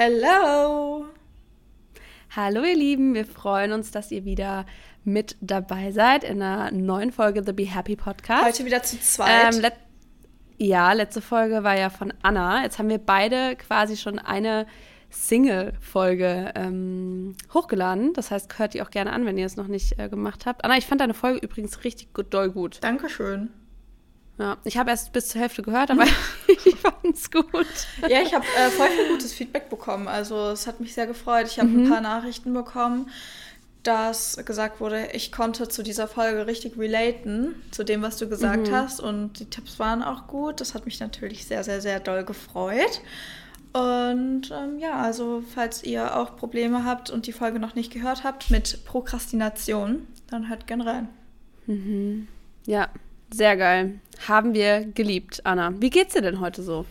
Hello! Hallo ihr Lieben, wir freuen uns, dass ihr wieder mit dabei seid in einer neuen Folge The Be Happy Podcast. Heute wieder zu zweit. Ähm, let ja, letzte Folge war ja von Anna. Jetzt haben wir beide quasi schon eine Single-Folge ähm, hochgeladen. Das heißt, hört die auch gerne an, wenn ihr es noch nicht äh, gemacht habt. Anna, ich fand deine Folge übrigens richtig doll gut. Dankeschön. Ja, ich habe erst bis zur Hälfte gehört, aber ich fand es gut. Ja, ich habe äh, voll viel gutes Feedback bekommen. Also es hat mich sehr gefreut. Ich habe mhm. ein paar Nachrichten bekommen, dass gesagt wurde, ich konnte zu dieser Folge richtig relaten, zu dem, was du gesagt mhm. hast. Und die Tipps waren auch gut. Das hat mich natürlich sehr, sehr, sehr doll gefreut. Und ähm, ja, also falls ihr auch Probleme habt und die Folge noch nicht gehört habt mit Prokrastination, dann hört gern rein. Mhm. Ja, sehr geil. Haben wir geliebt, Anna. Wie geht's dir denn heute so?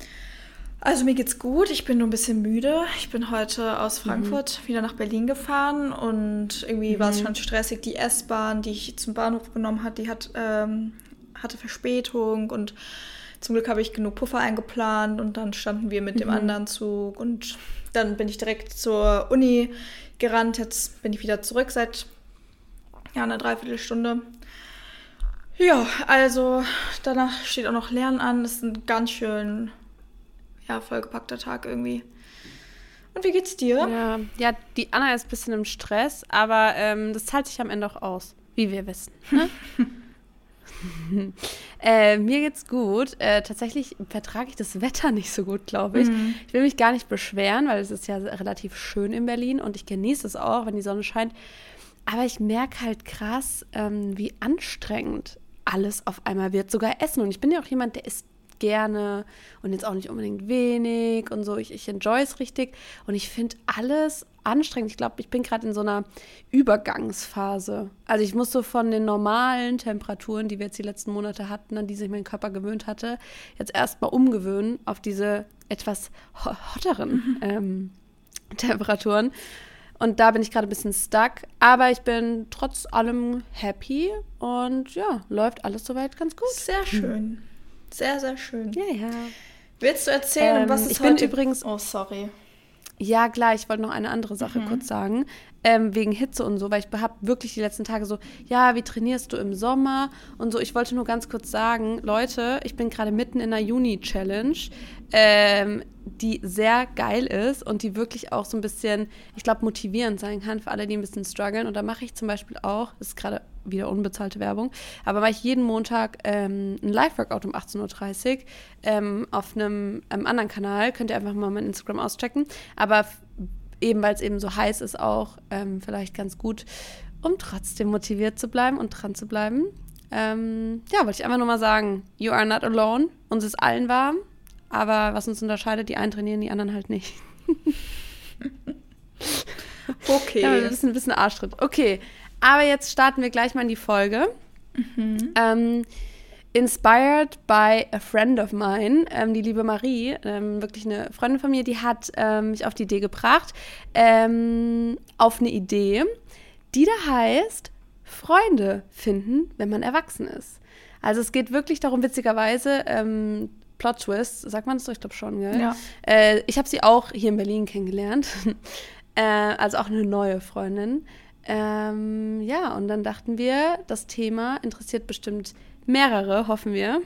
Also mir geht's gut. Ich bin nur ein bisschen müde. Ich bin heute aus mhm. Frankfurt mhm. wieder nach Berlin gefahren und irgendwie mhm. war es schon stressig. Die S-Bahn, die ich zum Bahnhof genommen hat, die hat, ähm, hatte Verspätung und zum Glück habe ich genug Puffer eingeplant und dann standen wir mit mhm. dem anderen Zug und dann bin ich direkt zur Uni gerannt. Jetzt bin ich wieder zurück seit ja, einer Dreiviertelstunde. Ja, also danach steht auch noch Lernen an. Das ist ein ganz schön ja, vollgepackter Tag irgendwie. Und wie geht's dir? Ja, ja die Anna ist ein bisschen im Stress, aber ähm, das zahlt sich am Ende auch aus, wie wir wissen. Ne? äh, mir geht's gut. Äh, tatsächlich vertrage ich das Wetter nicht so gut, glaube ich. Mhm. Ich will mich gar nicht beschweren, weil es ist ja relativ schön in Berlin und ich genieße es auch, wenn die Sonne scheint. Aber ich merke halt krass, ähm, wie anstrengend alles auf einmal wird, sogar Essen. Und ich bin ja auch jemand, der isst gerne und jetzt auch nicht unbedingt wenig und so. Ich, ich enjoy es richtig und ich finde alles anstrengend. Ich glaube, ich bin gerade in so einer Übergangsphase. Also ich muss so von den normalen Temperaturen, die wir jetzt die letzten Monate hatten, an die sich mein Körper gewöhnt hatte, jetzt erstmal umgewöhnen auf diese etwas hotteren mhm. ähm, Temperaturen. Und da bin ich gerade ein bisschen stuck. Aber ich bin trotz allem happy und ja, läuft alles soweit ganz gut. Sehr schön. Sehr, sehr schön. Ja, ja. Willst du erzählen, ähm, was es ich heute... bin übrigens. Oh, sorry. Ja, klar, ich wollte noch eine andere Sache mhm. kurz sagen. Ähm, wegen Hitze und so, weil ich habe wirklich die letzten Tage so, ja, wie trainierst du im Sommer und so. Ich wollte nur ganz kurz sagen, Leute, ich bin gerade mitten in einer Juni-Challenge, ähm, die sehr geil ist und die wirklich auch so ein bisschen, ich glaube, motivierend sein kann für alle, die ein bisschen strugglen. Und da mache ich zum Beispiel auch, das ist gerade wieder unbezahlte Werbung, aber mache ich jeden Montag ähm, ein Live-Workout um 18.30 Uhr ähm, auf einem, einem anderen Kanal. Könnt ihr einfach mal mein Instagram auschecken. Aber eben, weil es eben so heiß ist, auch ähm, vielleicht ganz gut, um trotzdem motiviert zu bleiben und dran zu bleiben. Ähm, ja, wollte ich einfach nur mal sagen, you are not alone. Uns ist allen warm, aber was uns unterscheidet, die einen trainieren, die anderen halt nicht. okay. Ja, ein bisschen, ein bisschen Arschtritt. Okay, aber jetzt starten wir gleich mal in die Folge. Mhm. Ähm, inspired by a friend of mine, ähm, die liebe Marie, ähm, wirklich eine Freundin von mir, die hat ähm, mich auf die Idee gebracht, ähm, auf eine Idee, die da heißt, Freunde finden, wenn man erwachsen ist. Also es geht wirklich darum, witzigerweise, ähm, Plot Twist, sagt man das doch, ich glaube schon, gell? Ja. Äh, ich habe sie auch hier in Berlin kennengelernt, äh, also auch eine neue Freundin. Ähm, ja, und dann dachten wir, das Thema interessiert bestimmt mehrere, hoffen wir.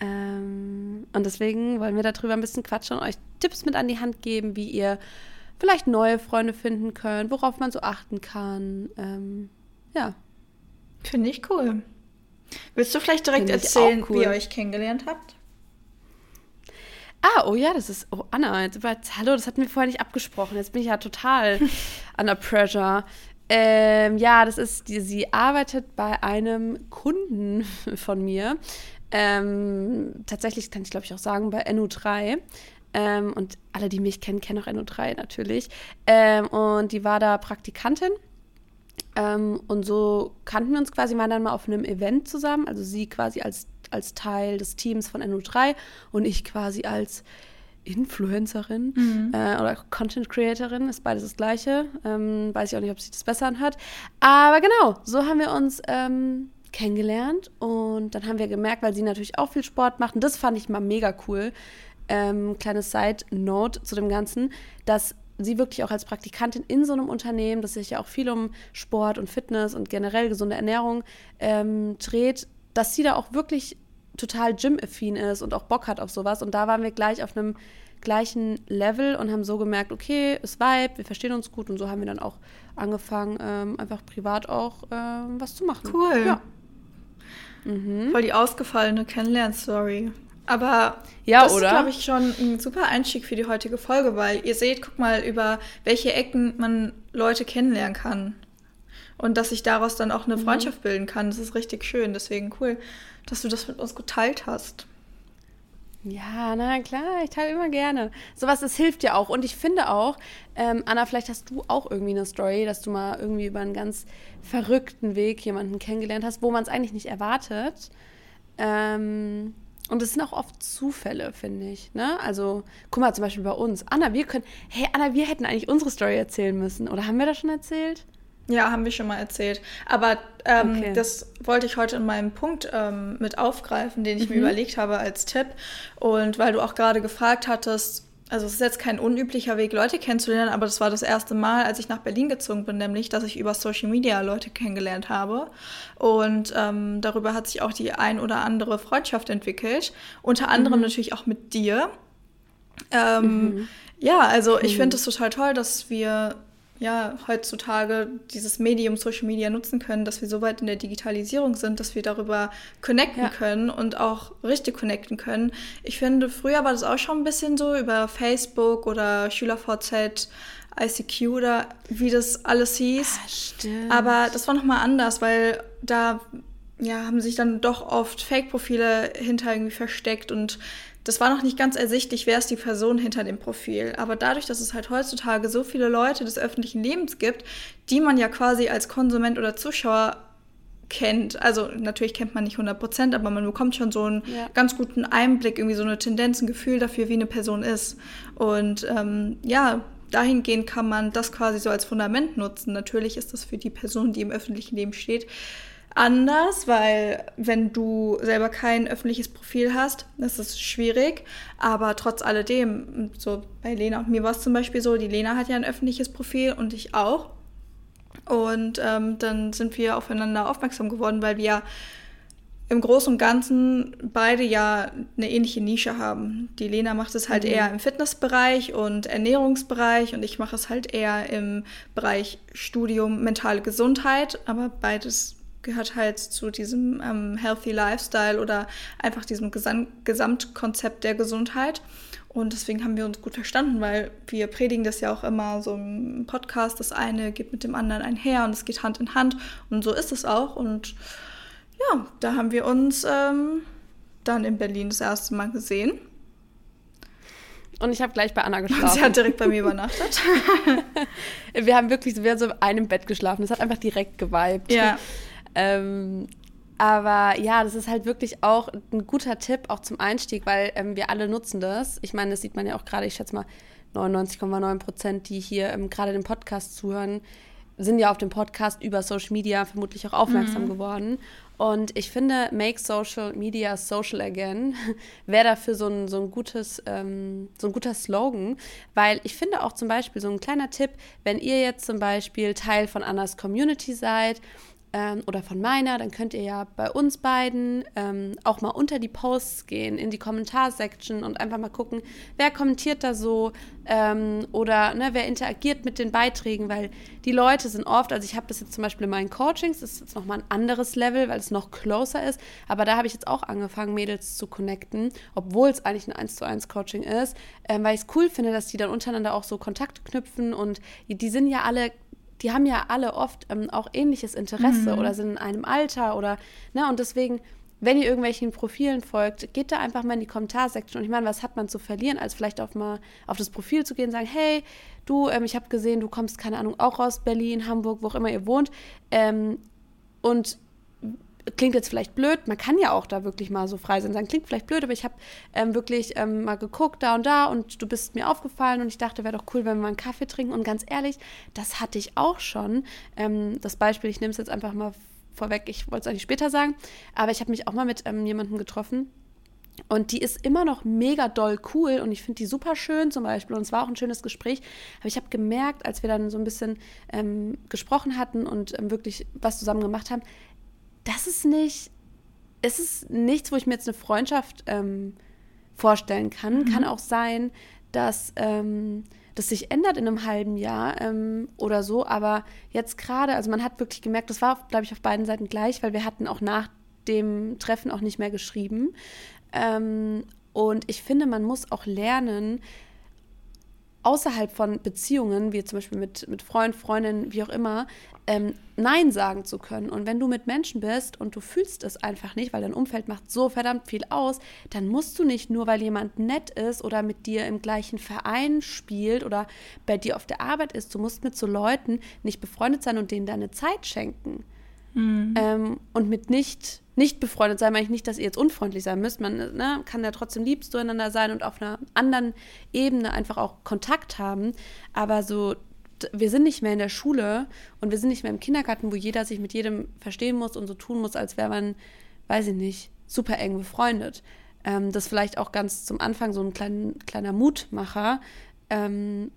Ähm, und deswegen wollen wir darüber ein bisschen quatschen und euch Tipps mit an die Hand geben, wie ihr vielleicht neue Freunde finden könnt, worauf man so achten kann. Ähm, ja. Finde ich cool. Willst du vielleicht direkt erzählen, cool. wie ihr euch kennengelernt habt? Ah, oh ja, das ist. Oh, Anna, jetzt, hallo, das hatten wir vorher nicht abgesprochen. Jetzt bin ich ja total under pressure. Ähm, ja, das ist, die, sie arbeitet bei einem Kunden von mir. Ähm, tatsächlich kann ich, glaube ich, auch sagen, bei NU3. Ähm, und alle, die mich kennen, kennen auch NU3 natürlich. Ähm, und die war da Praktikantin. Ähm, und so kannten wir uns quasi mal dann mal auf einem Event zusammen. Also sie quasi als als Teil des Teams von NU3 und ich quasi als Influencerin mhm. äh, oder Content Creatorin, ist beides das Gleiche. Ähm, weiß ich auch nicht, ob sich das besser anhört. Aber genau, so haben wir uns ähm, kennengelernt und dann haben wir gemerkt, weil sie natürlich auch viel Sport macht und das fand ich mal mega cool. ähm, kleine Side-Note zu dem Ganzen, dass sie wirklich auch als Praktikantin in so einem Unternehmen, das sich ja auch viel um Sport und Fitness und generell gesunde Ernährung ähm, dreht, dass sie da auch wirklich total gym-affin ist und auch Bock hat auf sowas. Und da waren wir gleich auf einem gleichen Level und haben so gemerkt, okay, es Vibe, wir verstehen uns gut und so haben wir dann auch angefangen, ähm, einfach privat auch ähm, was zu machen. Cool. Ja. Mhm. Voll die ausgefallene Kennenlern-Story. Aber ja, das oder? ist, glaube ich, schon ein super Einstieg für die heutige Folge, weil ihr seht, guck mal, über welche Ecken man Leute kennenlernen kann. Und dass sich daraus dann auch eine mhm. Freundschaft bilden kann. Das ist richtig schön. Deswegen cool, dass du das mit uns geteilt hast. Ja, na klar, ich teile immer gerne. Sowas, das hilft ja auch. Und ich finde auch, ähm, Anna, vielleicht hast du auch irgendwie eine Story, dass du mal irgendwie über einen ganz verrückten Weg jemanden kennengelernt hast, wo man es eigentlich nicht erwartet. Ähm, und es sind auch oft Zufälle, finde ich. Ne? Also, guck mal, zum Beispiel bei uns. Anna, wir können. Hey, Anna, wir hätten eigentlich unsere Story erzählen müssen. Oder haben wir das schon erzählt? Ja, haben wir schon mal erzählt. Aber ähm, okay. das wollte ich heute in meinem Punkt ähm, mit aufgreifen, den ich mhm. mir überlegt habe als Tipp. Und weil du auch gerade gefragt hattest, also es ist jetzt kein unüblicher Weg, Leute kennenzulernen, aber das war das erste Mal, als ich nach Berlin gezogen bin, nämlich, dass ich über Social Media Leute kennengelernt habe. Und ähm, darüber hat sich auch die ein oder andere Freundschaft entwickelt. Unter anderem mhm. natürlich auch mit dir. Ähm, mhm. Ja, also ich finde es total toll, dass wir ja, heutzutage dieses Medium Social Media nutzen können, dass wir so weit in der Digitalisierung sind, dass wir darüber connecten ja. können und auch richtig connecten können. Ich finde, früher war das auch schon ein bisschen so über Facebook oder SchülerVZ, ICQ oder wie das alles hieß. Ah, stimmt. Aber das war nochmal anders, weil da ja, haben sich dann doch oft Fake-Profile hinter irgendwie versteckt und das war noch nicht ganz ersichtlich, wer ist die Person hinter dem Profil. Aber dadurch, dass es halt heutzutage so viele Leute des öffentlichen Lebens gibt, die man ja quasi als Konsument oder Zuschauer kennt. Also natürlich kennt man nicht 100 Prozent, aber man bekommt schon so einen ja. ganz guten Einblick, irgendwie so eine Tendenz, ein Gefühl dafür, wie eine Person ist. Und ähm, ja, dahingehend kann man das quasi so als Fundament nutzen. Natürlich ist das für die Person, die im öffentlichen Leben steht, anders, weil wenn du selber kein öffentliches Profil hast, das ist schwierig. Aber trotz alledem, so bei Lena und mir war es zum Beispiel so, die Lena hat ja ein öffentliches Profil und ich auch. Und ähm, dann sind wir aufeinander aufmerksam geworden, weil wir im Großen und Ganzen beide ja eine ähnliche Nische haben. Die Lena macht es halt mhm. eher im Fitnessbereich und Ernährungsbereich und ich mache es halt eher im Bereich Studium mentale Gesundheit, aber beides gehört halt zu diesem ähm, Healthy Lifestyle oder einfach diesem Gesam Gesamtkonzept der Gesundheit. Und deswegen haben wir uns gut verstanden, weil wir predigen das ja auch immer so im Podcast. Das eine geht mit dem anderen einher und es geht Hand in Hand. Und so ist es auch. Und ja, da haben wir uns ähm, dann in Berlin das erste Mal gesehen. Und ich habe gleich bei Anna geschlafen. Sie hat direkt bei mir übernachtet. wir haben wirklich, wir haben so in einem Bett geschlafen. Das hat einfach direkt geweibt. Ja. Ähm, aber ja, das ist halt wirklich auch ein guter Tipp, auch zum Einstieg, weil ähm, wir alle nutzen das. Ich meine, das sieht man ja auch gerade, ich schätze mal 99,9 Prozent, die hier ähm, gerade den Podcast zuhören, sind ja auf dem Podcast über Social Media vermutlich auch aufmerksam mhm. geworden. Und ich finde, Make Social Media Social Again wäre dafür so ein, so, ein gutes, ähm, so ein guter Slogan, weil ich finde auch zum Beispiel so ein kleiner Tipp, wenn ihr jetzt zum Beispiel Teil von Annas Community seid ähm, oder von meiner, dann könnt ihr ja bei uns beiden ähm, auch mal unter die Posts gehen, in die Kommentarsektion und einfach mal gucken, wer kommentiert da so ähm, oder ne, wer interagiert mit den Beiträgen, weil die Leute sind oft, also ich habe das jetzt zum Beispiel in meinen Coachings, das ist jetzt nochmal ein anderes Level, weil es noch closer ist, aber da habe ich jetzt auch angefangen, Mädels zu connecten, obwohl es eigentlich ein 1 zu 1 Coaching ist, ähm, weil ich es cool finde, dass die dann untereinander auch so Kontakt knüpfen und die sind ja alle die haben ja alle oft ähm, auch ähnliches Interesse mhm. oder sind in einem Alter oder, ne, und deswegen, wenn ihr irgendwelchen Profilen folgt, geht da einfach mal in die Kommentarsektion. Und ich meine, was hat man zu verlieren, als vielleicht auf mal auf das Profil zu gehen und sagen, hey, du, ähm, ich habe gesehen, du kommst, keine Ahnung, auch aus Berlin, Hamburg, wo auch immer ihr wohnt. Ähm, und klingt jetzt vielleicht blöd, man kann ja auch da wirklich mal so frei sein, klingt vielleicht blöd, aber ich habe ähm, wirklich ähm, mal geguckt, da und da und du bist mir aufgefallen und ich dachte, wäre doch cool, wenn wir mal einen Kaffee trinken und ganz ehrlich, das hatte ich auch schon. Ähm, das Beispiel, ich nehme es jetzt einfach mal vorweg, ich wollte es eigentlich später sagen, aber ich habe mich auch mal mit ähm, jemandem getroffen Und die ist immer noch mega doll cool und ich finde die super schön zum Beispiel. Und es war auch ein schönes Gespräch. Aber ich habe gemerkt, als wir dann so ein bisschen ähm, gesprochen hatten und ähm, wirklich was zusammen gemacht haben, das ist nicht, es ist nichts, wo ich mir jetzt eine Freundschaft ähm, vorstellen kann. Mhm. Kann auch sein, dass ähm, das sich ändert in einem halben Jahr ähm, oder so. Aber jetzt gerade, also man hat wirklich gemerkt, das war, glaube ich, auf beiden Seiten gleich, weil wir hatten auch nach dem Treffen auch nicht mehr geschrieben. Ähm, und ich finde, man muss auch lernen, außerhalb von Beziehungen, wie zum Beispiel mit, mit Freund, Freundin, wie auch immer, ähm, Nein sagen zu können. Und wenn du mit Menschen bist und du fühlst es einfach nicht, weil dein Umfeld macht so verdammt viel aus, dann musst du nicht nur, weil jemand nett ist oder mit dir im gleichen Verein spielt oder bei dir auf der Arbeit ist, du musst mit so Leuten nicht befreundet sein und denen deine Zeit schenken. Mhm. Ähm, und mit nicht, nicht befreundet sein, meine ich nicht, dass ihr jetzt unfreundlich sein müsst. Man ne, kann ja trotzdem lieb zueinander sein und auf einer anderen Ebene einfach auch Kontakt haben. Aber so wir sind nicht mehr in der Schule und wir sind nicht mehr im Kindergarten, wo jeder sich mit jedem verstehen muss und so tun muss, als wäre man, weiß ich nicht, super eng befreundet. Ähm, das vielleicht auch ganz zum Anfang so ein klein, kleiner Mutmacher. Ähm,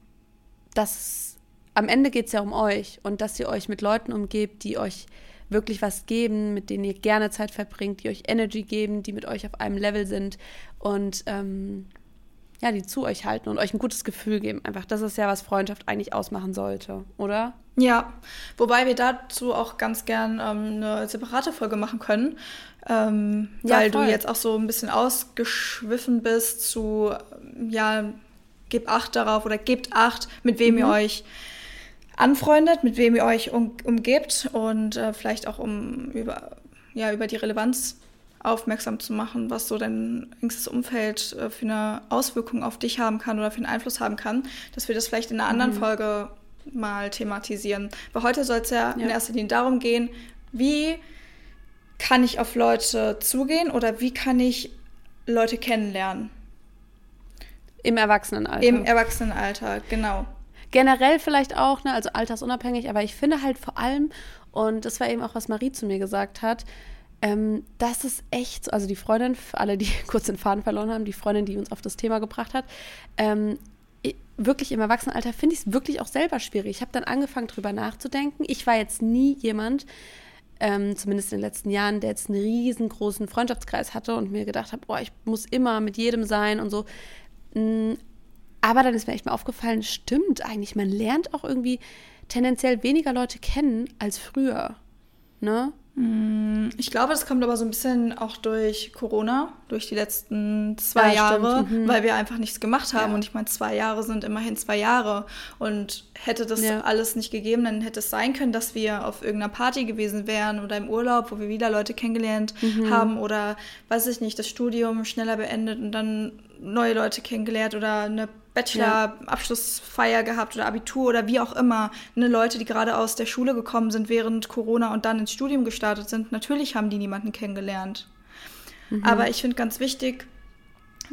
dass am Ende geht es ja um euch und dass ihr euch mit Leuten umgebt, die euch wirklich was geben, mit denen ihr gerne Zeit verbringt, die euch Energy geben, die mit euch auf einem Level sind und ähm, ja, die zu euch halten und euch ein gutes Gefühl geben. Einfach, das ist ja, was Freundschaft eigentlich ausmachen sollte, oder? Ja, wobei wir dazu auch ganz gern ähm, eine separate Folge machen können, ähm, ja, weil voll. du jetzt auch so ein bisschen ausgeschwiffen bist zu, ja, gebt Acht darauf oder gebt Acht, mit wem mhm. ihr euch anfreundet, mit wem ihr euch um, umgebt und äh, vielleicht auch um über, ja, über die Relevanz aufmerksam zu machen, was so dein engstes Umfeld äh, für eine Auswirkung auf dich haben kann oder für einen Einfluss haben kann, dass wir das vielleicht in einer anderen mhm. Folge mal thematisieren. Weil heute soll es ja, ja in erster Linie darum gehen, wie kann ich auf Leute zugehen oder wie kann ich Leute kennenlernen? Im Erwachsenenalter. Im Erwachsenenalter, genau. Generell vielleicht auch, ne, also altersunabhängig, aber ich finde halt vor allem, und das war eben auch, was Marie zu mir gesagt hat, ähm, das ist echt, also die Freundin, alle, die kurz den Faden verloren haben, die Freundin, die uns auf das Thema gebracht hat, ähm, wirklich im Erwachsenenalter finde ich es wirklich auch selber schwierig. Ich habe dann angefangen, drüber nachzudenken. Ich war jetzt nie jemand, ähm, zumindest in den letzten Jahren, der jetzt einen riesengroßen Freundschaftskreis hatte und mir gedacht habe, boah, ich muss immer mit jedem sein und so. Aber dann ist mir echt mal aufgefallen, stimmt eigentlich, man lernt auch irgendwie tendenziell weniger Leute kennen als früher. Ne? Mm, ich glaube, das kommt aber so ein bisschen auch durch Corona, durch die letzten zwei ja, Jahre, mhm. weil wir einfach nichts gemacht haben. Ja. Und ich meine, zwei Jahre sind immerhin zwei Jahre. Und hätte das ja. alles nicht gegeben, dann hätte es sein können, dass wir auf irgendeiner Party gewesen wären oder im Urlaub, wo wir wieder Leute kennengelernt mhm. haben oder, weiß ich nicht, das Studium schneller beendet und dann neue Leute kennengelernt oder eine Bachelor-Abschlussfeier ja. gehabt oder Abitur oder wie auch immer. Ne, Leute, die gerade aus der Schule gekommen sind während Corona und dann ins Studium gestartet sind, natürlich haben die niemanden kennengelernt. Mhm. Aber ich finde ganz wichtig,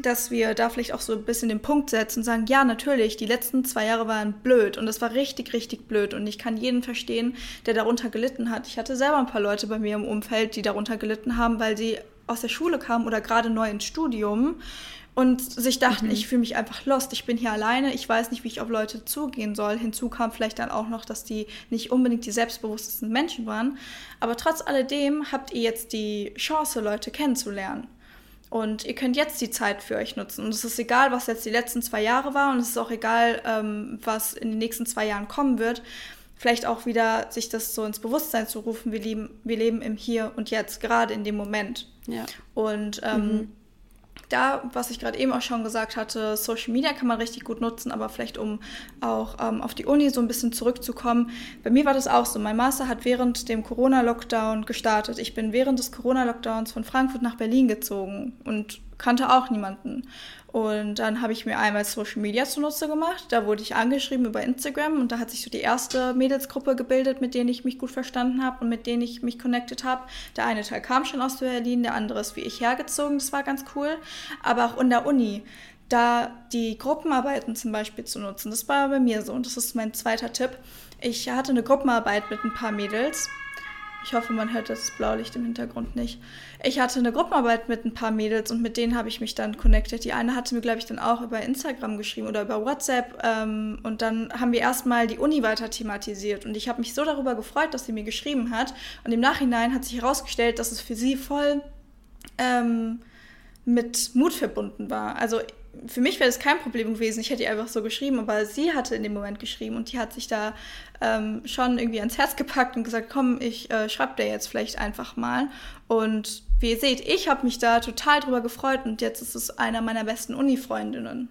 dass wir da vielleicht auch so ein bisschen den Punkt setzen und sagen, ja, natürlich, die letzten zwei Jahre waren blöd und es war richtig, richtig blöd und ich kann jeden verstehen, der darunter gelitten hat. Ich hatte selber ein paar Leute bei mir im Umfeld, die darunter gelitten haben, weil sie aus der Schule kamen oder gerade neu ins Studium und sich dachten, mhm. ich fühle mich einfach lost, ich bin hier alleine, ich weiß nicht, wie ich auf Leute zugehen soll. Hinzu kam vielleicht dann auch noch, dass die nicht unbedingt die selbstbewusstesten Menschen waren. Aber trotz alledem habt ihr jetzt die Chance, Leute kennenzulernen. Und ihr könnt jetzt die Zeit für euch nutzen. Und es ist egal, was jetzt die letzten zwei Jahre war. Und es ist auch egal, ähm, was in den nächsten zwei Jahren kommen wird. Vielleicht auch wieder sich das so ins Bewusstsein zu rufen, wir leben, wir leben im Hier und Jetzt, gerade in dem Moment. Ja. Und ähm, mhm da, was ich gerade eben auch schon gesagt hatte, Social Media kann man richtig gut nutzen, aber vielleicht um auch ähm, auf die Uni so ein bisschen zurückzukommen. Bei mir war das auch so. Mein Master hat während dem Corona-Lockdown gestartet. Ich bin während des Corona-Lockdowns von Frankfurt nach Berlin gezogen und kannte auch niemanden. Und dann habe ich mir einmal Social Media zunutze gemacht. Da wurde ich angeschrieben über Instagram und da hat sich so die erste Mädelsgruppe gebildet, mit denen ich mich gut verstanden habe und mit denen ich mich connected habe. Der eine Teil kam schon aus Berlin, der andere ist wie ich hergezogen. Das war ganz cool. Aber auch in der Uni, da die Gruppenarbeiten zum Beispiel zu nutzen, das war bei mir so und das ist mein zweiter Tipp. Ich hatte eine Gruppenarbeit mit ein paar Mädels Ich hoffe, man hört das Blaulicht im Hintergrund nicht. Ich hatte eine Gruppenarbeit mit ein paar Mädels und mit denen habe ich mich dann connected. Die eine hatte mir, glaube ich, dann auch über Instagram geschrieben oder über WhatsApp. Ähm, und dann haben wir erstmal die Uni weiter thematisiert. Und ich habe mich so darüber gefreut, dass sie mir geschrieben hat. Und im Nachhinein hat sich herausgestellt, dass es für sie voll ähm, mit Mut verbunden war. Also für mich wäre das kein Problem gewesen. Ich hätte ihr einfach so geschrieben, aber sie hatte in dem Moment geschrieben und die hat sich da ähm, schon irgendwie ans Herz gepackt und gesagt, komm, ich äh, schreibe dir jetzt vielleicht einfach mal. Und wie ihr seht, ich habe mich da total drüber gefreut und jetzt ist es einer meiner besten Uni-Freundinnen.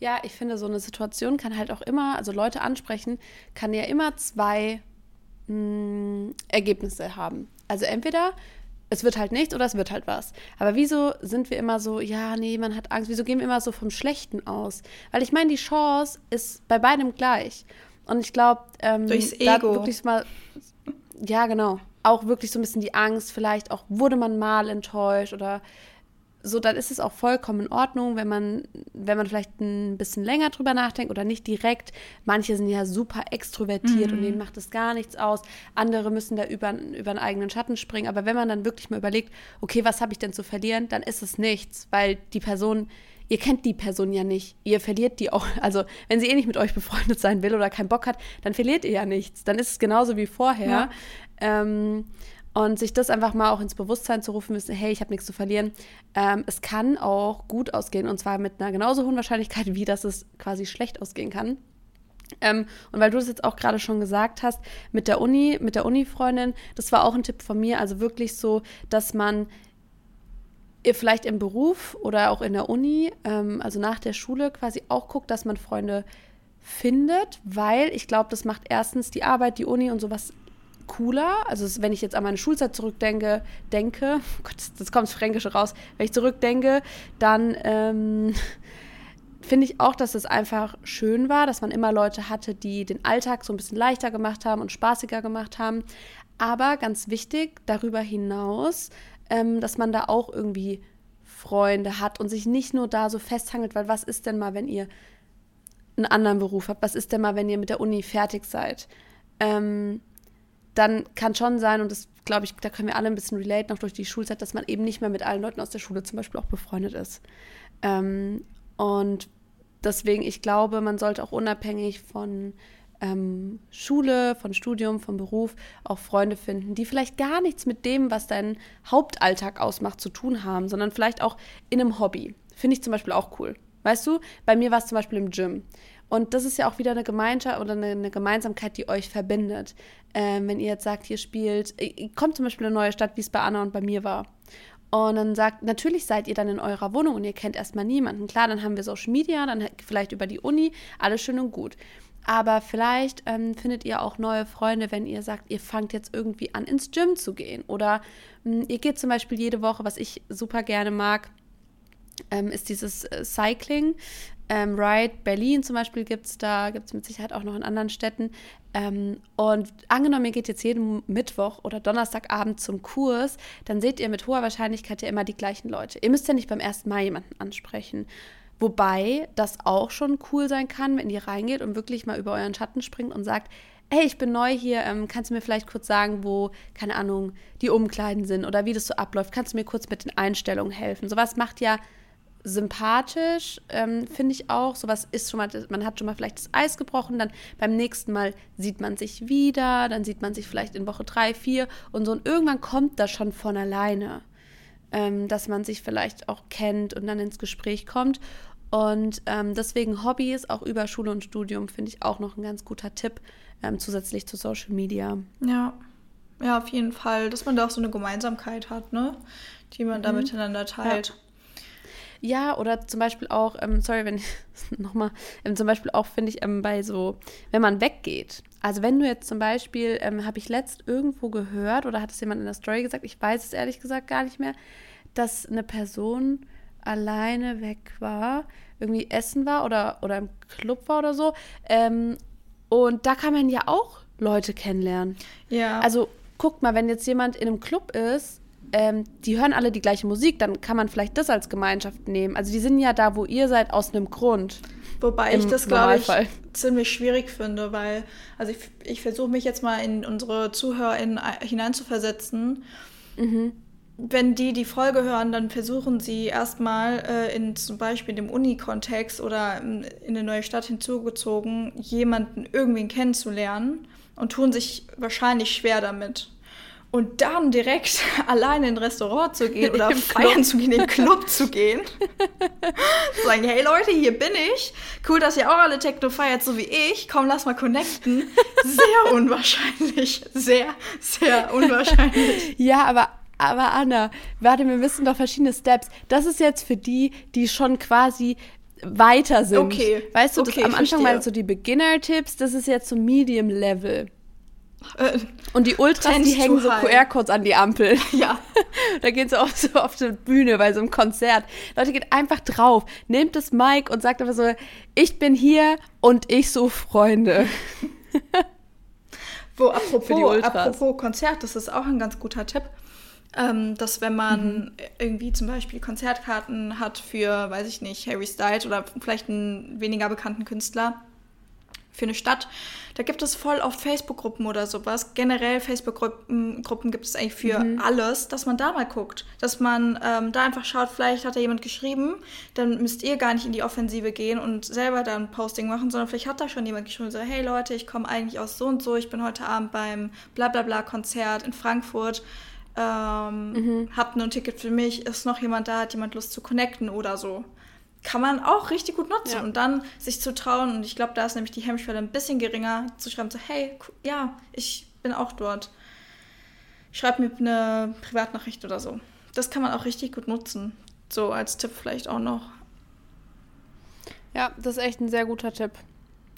Ja, ich finde, so eine Situation kann halt auch immer, also Leute ansprechen, kann ja immer zwei mh, mm, Ergebnisse haben. Also entweder es wird halt nichts oder es wird halt was. Aber wieso sind wir immer so, ja, nee, man hat Angst, wieso gehen wir immer so vom Schlechten aus? Weil ich meine, die Chance ist bei beidem gleich. Und ich glaube, ähm, durchs Ego. wirklich mal, ja, genau. Auch wirklich so ein bisschen die Angst, vielleicht auch wurde man mal enttäuscht oder so, dann ist es auch vollkommen in Ordnung, wenn man, wenn man vielleicht ein bisschen länger drüber nachdenkt oder nicht direkt. Manche sind ja super extrovertiert mhm. und denen macht es gar nichts aus. Andere müssen da über, über einen eigenen Schatten springen. Aber wenn man dann wirklich mal überlegt, okay, was habe ich denn zu verlieren, dann ist es nichts, weil die Person, ihr kennt die Person ja nicht. Ihr verliert die auch. Also, wenn sie eh nicht mit euch befreundet sein will oder keinen Bock hat, dann verliert ihr ja nichts. Dann ist es genauso wie vorher. Ja. Ähm, und sich das einfach mal auch ins Bewusstsein zu rufen müssen, hey, ich habe nichts zu verlieren. Ähm, es kann auch gut ausgehen und zwar mit einer genauso hohen Wahrscheinlichkeit, wie dass es quasi schlecht ausgehen kann. Ähm, und weil du das jetzt auch gerade schon gesagt hast, mit der Uni, mit der Uni-Freundin, das war auch ein Tipp von mir, also wirklich so, dass man vielleicht im Beruf oder auch in der Uni, ähm, also nach der Schule quasi auch guckt, dass man Freunde findet, weil ich glaube, das macht erstens die Arbeit, die Uni und sowas cooler. Also wenn ich jetzt an meine Schulzeit zurückdenke, denke, oh Gott, das kommt das Fränkische raus, wenn ich zurückdenke, dann ähm, finde ich auch, dass es einfach schön war, dass man immer Leute hatte, die den Alltag so ein bisschen leichter gemacht haben und spaßiger gemacht haben. Aber ganz wichtig, darüber hinaus, ähm, dass man da auch irgendwie Freunde hat und sich nicht nur da so festhangelt, weil was ist denn mal, wenn ihr einen anderen Beruf habt? Was ist denn mal, wenn ihr mit der Uni fertig seid? Ähm, dann kann schon sein, und das glaube ich, da können wir alle ein bisschen relate noch durch die Schulzeit, dass man eben nicht mehr mit allen Leuten aus der Schule zum Beispiel auch befreundet ist. Ähm, und deswegen, ich glaube, man sollte auch unabhängig von ähm, Schule, von Studium, vom Beruf auch Freunde finden, die vielleicht gar nichts mit dem, was dein Hauptalltag ausmacht, zu tun haben, sondern vielleicht auch in einem Hobby. Finde ich zum Beispiel auch cool. Weißt du, bei mir war es zum Beispiel im Gym. Und das ist ja auch wieder eine Gemeinschaft oder eine, eine Gemeinsamkeit, die euch verbindet. Ähm, wenn ihr jetzt sagt, ihr spielt, kommt zum Beispiel eine neue Stadt, wie es bei Anna und bei mir war. Und dann sagt, natürlich seid ihr dann in eurer Wohnung und ihr kennt erstmal niemanden. Klar, dann haben wir Social Media, dann vielleicht über die Uni, alles schön und gut. Aber vielleicht ähm, findet ihr auch neue Freunde, wenn ihr sagt, ihr fangt jetzt irgendwie an, ins Gym zu gehen. Oder mh, hm, ihr geht zum Beispiel jede Woche, was ich super gerne mag, ähm, ist dieses äh, Cycling. Ähm, Ride Berlin zum Beispiel gibt es da, gibt es mit Sicherheit auch noch in anderen Städten. Ähm, und angenommen, ihr geht jetzt jeden Mittwoch oder Donnerstagabend zum Kurs, dann seht ihr mit hoher Wahrscheinlichkeit ja immer die gleichen Leute. Ihr müsst ja nicht beim ersten Mal jemanden ansprechen. Wobei das auch schon cool sein kann, wenn ihr reingeht und wirklich mal über euren Schatten springt und sagt, hey, ich bin neu hier, ähm, kannst du mir vielleicht kurz sagen, wo, keine Ahnung, die Umkleiden sind oder wie das so abläuft? Kannst du mir kurz mit den Einstellungen helfen? Sowas macht ja sympathisch, ähm, finde ich auch. Sowas ist schon mal, man hat schon mal vielleicht das Eis gebrochen, dann beim nächsten Mal sieht man sich wieder, dann sieht man sich vielleicht in Woche drei, vier und so. Und irgendwann kommt das schon von alleine, ähm, dass man sich vielleicht auch kennt und dann ins Gespräch kommt. Und ähm, deswegen Hobbys, auch über Schule und Studium, finde ich auch noch ein ganz guter Tipp, ähm, zusätzlich zu Social Media. Ja. Ja, auf jeden Fall, dass man da auch so eine Gemeinsamkeit hat, ne? Die man da mhm. miteinander teilt. Ja. Ja, oder zum Beispiel auch, ähm, sorry, wenn ich nochmal, ähm, zum Beispiel auch finde ich ähm, bei so, wenn man weggeht. Also wenn du jetzt zum Beispiel, ähm, habe ich letzt irgendwo gehört oder hat es jemand in der Story gesagt, ich weiß es ehrlich gesagt gar nicht mehr, dass eine Person alleine weg war, irgendwie essen war oder, oder im Club war oder so. Ähm, und da kann man ja auch Leute kennenlernen. Ja. Also guck mal, wenn jetzt jemand in einem Club ist ähm, die hören alle die gleiche Musik, dann kann man vielleicht das als Gemeinschaft nehmen. Also die sind ja da, wo ihr seid, aus einem Grund. Wobei ich das, glaube ich, ziemlich schwierig finde, weil, also ich, ich versuche mich jetzt mal in unsere Zuhörer hineinzuversetzen. Mhm. Wenn die die Folge hören, dann versuchen sie erstmal äh, in zum Beispiel dem Uni-Kontext oder in, in eine neue Stadt hinzugezogen, jemanden irgendwen kennenzulernen und tun sich wahrscheinlich schwer damit. Und dann direkt alleine in ein Restaurant zu gehen oder feiern zu gehen, in den Club zu gehen. sagen, hey Leute, hier bin ich. Cool, dass ihr auch alle Techno feiert, so wie ich. Komm, lass mal connecten. Sehr unwahrscheinlich. Sehr, sehr unwahrscheinlich. ja, aber aber Anna, warte, wir wissen doch verschiedene Steps. Das ist jetzt für die, die schon quasi weiter sind. Okay. Weißt du, okay, das, am Anfang mal so die Beginner-Tipps, das ist jetzt so Medium-Level. Äh, und die Ultras, die hängen so QR-Codes an die Ampel. Ja. da gehen sie auch so auf die Bühne bei so einem Konzert. Leute, geht einfach drauf, nehmt das Mic und sagt einfach so, ich bin hier und ich suche Freunde. Wo, apropos, apropos Konzert, das ist auch ein ganz guter Tipp. Ähm, dass wenn man mhm. irgendwie zum Beispiel Konzertkarten hat für, weiß ich nicht, Harry Styles oder vielleicht einen weniger bekannten Künstler, für eine Stadt. Da gibt es voll oft Facebook-Gruppen oder sowas. Generell Facebook-Gruppen Gruppen gibt es eigentlich für mhm. alles, dass man da mal guckt. Dass man ähm, da einfach schaut, vielleicht hat da jemand geschrieben, dann müsst ihr gar nicht in die Offensive gehen und selber dann ein Posting machen, sondern vielleicht hat da schon jemand geschrieben, so, hey Leute, ich komme eigentlich aus so und so, ich bin heute Abend beim Blablabla-Konzert in Frankfurt. Ähm, mhm. Habt nur ein Ticket für mich, ist noch jemand da, hat jemand Lust zu connecten oder so kann man auch richtig gut nutzen. Ja. Und dann sich zu trauen, und ich glaube, da ist nämlich die Hemmschwelle ein bisschen geringer, zu schreiben, so, hey, ja, ich bin auch dort. Schreib mir eine Privatnachricht oder so. Das kann man auch richtig gut nutzen. So als Tipp vielleicht auch noch. Ja, das ist echt ein sehr guter Tipp.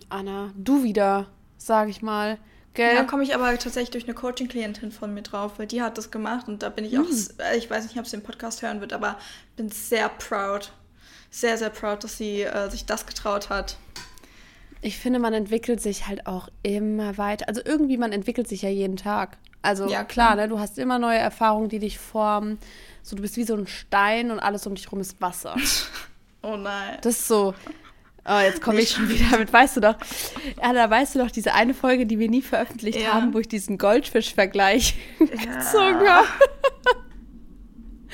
Anna, du wieder, sag ich mal. Gell? Da komme ich aber tatsächlich durch eine Coaching-Klientin von mir drauf, weil die hat das gemacht und da bin ich auch, hm. ich weiß nicht, ob sie den Podcast hören wird, aber bin sehr proud sehr, sehr proud, dass sie äh, sich das getraut hat. Ich finde, man entwickelt sich halt auch immer weiter. Also irgendwie, man entwickelt sich ja jeden Tag. Also ja, klar, ne, du hast immer neue Erfahrungen, die dich formen. So, du bist wie so ein Stein und alles um dich herum ist Wasser. oh nein. Das ist so. Oh, jetzt komme ich schon wieder mit, weißt du doch, ja, da weißt du doch, diese eine Folge, die wir nie veröffentlicht ja. haben, wo ich diesen Goldfisch-Vergleich ja. gezogen habe.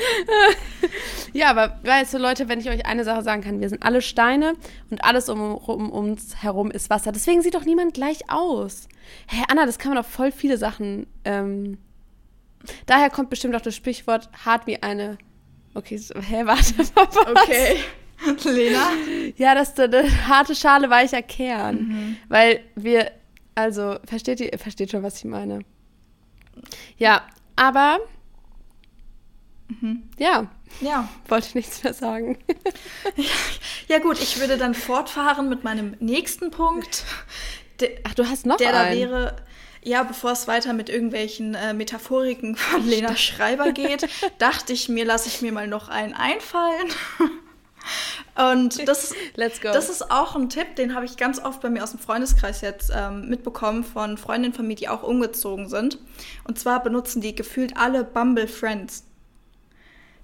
ja, aber weißt du, Leute, wenn ich euch eine Sache sagen kann, wir sind alle Steine und alles um, um, uns herum ist Wasser. Deswegen sieht doch niemand gleich aus. Hä, hey, Anna, das kann man auf voll viele Sachen. Ähm, daher kommt bestimmt auch das Sprichwort hart wie eine. Okay, so, hä, warte mal. Was? Okay. Lena? Ja, das ist eine harte Schale weicher Kern. Mhm. Weil wir, also, versteht ihr, versteht schon, was ich meine? Ja, aber Mhm. Ja. Ja. Wollte nichts mehr sagen. ja, gut, ich würde dann fortfahren mit meinem nächsten Punkt. De, Ach, du hast noch der einen. Der da wäre, ja, bevor es weiter mit irgendwelchen äh, Metaphoriken von Lena Schreiber geht, dachte ich mir, lasse ich mir mal noch einen einfallen. Und das, das ist auch ein Tipp, den habe ich ganz oft bei mir aus dem Freundeskreis jetzt ähm, mitbekommen von Freundinnen von mir, die auch umgezogen sind. Und zwar benutzen die gefühlt alle Bumble Friends.